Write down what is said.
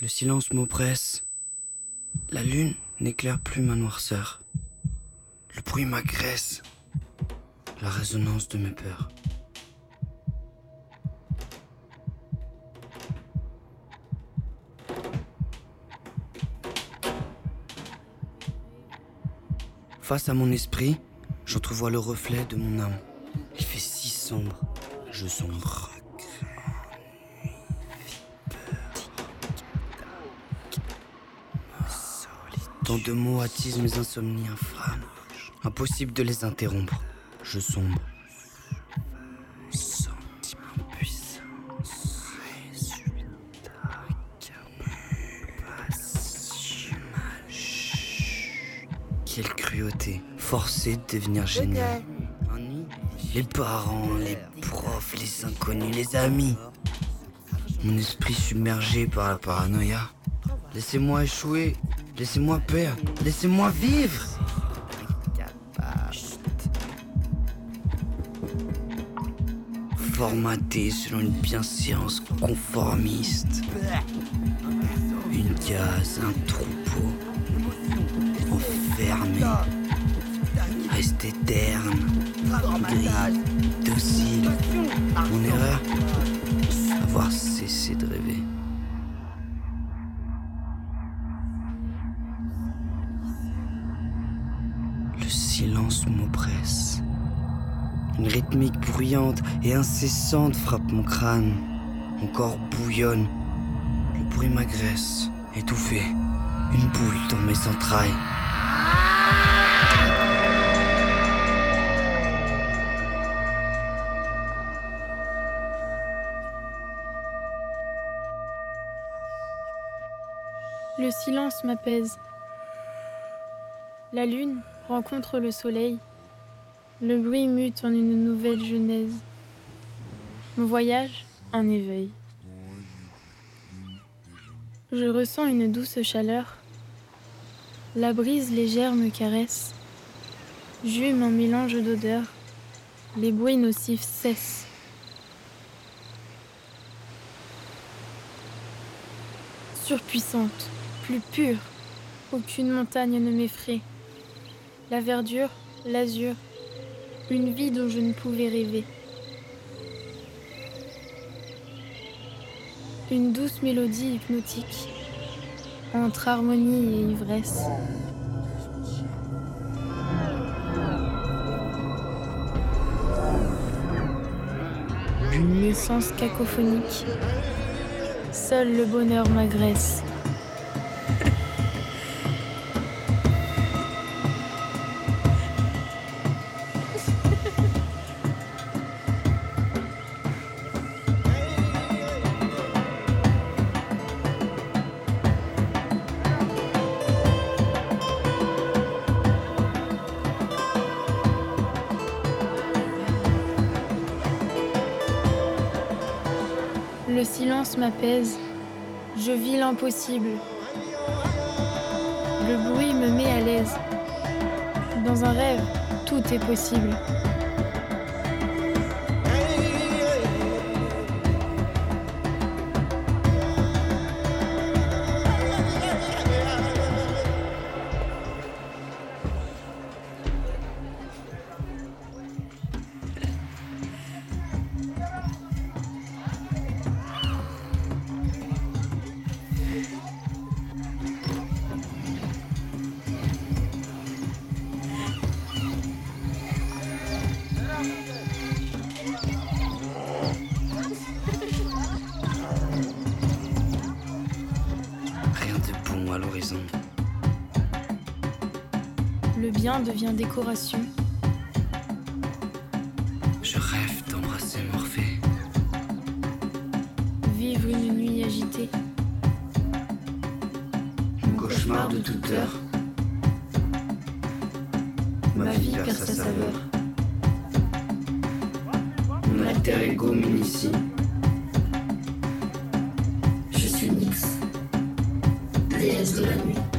Le silence m'oppresse. La lune n'éclaire plus ma noirceur. Le bruit m'agresse. La résonance de mes peurs. Face à mon esprit, j'entrevois le reflet de mon âme. Il fait si sombre. Je sombre. Tant de mots attisent mes insomnies infâmes. Impossible de les interrompre. Je sombre. Quelle cruauté. Forcé de devenir génial. Les parents, les profs, les inconnus, les amis. Mon esprit submergé par la paranoïa. Laissez-moi échouer. Laissez-moi perdre. Laissez-moi vivre. Formaté selon une bienséance conformiste. Une case, un troupeau. Enfermé. Rester terne. Gris. Docile. Mon erreur Avoir cessé de rêver. Silence m'oppresse. Une rythmique bruyante et incessante frappe mon crâne. Mon corps bouillonne. Le bruit m'agresse, étouffé. Une boule dans mes entrailles. Le silence m'apaise. La lune rencontre le soleil. Le bruit mute en une nouvelle genèse. Mon voyage, un éveil. Je ressens une douce chaleur. La brise légère me caresse. J'hume un mélange d'odeurs. Les bruits nocifs cessent. Surpuissante, plus pure, aucune montagne ne m'effraie. La verdure, l'azur, une vie dont je ne pouvais rêver. Une douce mélodie hypnotique, entre harmonie et ivresse. Une naissance cacophonique, seul le bonheur m'agresse. Le silence m'apaise. Je vis l'impossible. Le bruit me met à l'aise. Dans un rêve, tout est possible. L'horizon. Le bien devient décoration. Je rêve d'embrasser Morphée. Vivre une nuit agitée. Mon cauchemar de toute heure. Ma vie perd sa saveur. Mon alter ego m'initie. Je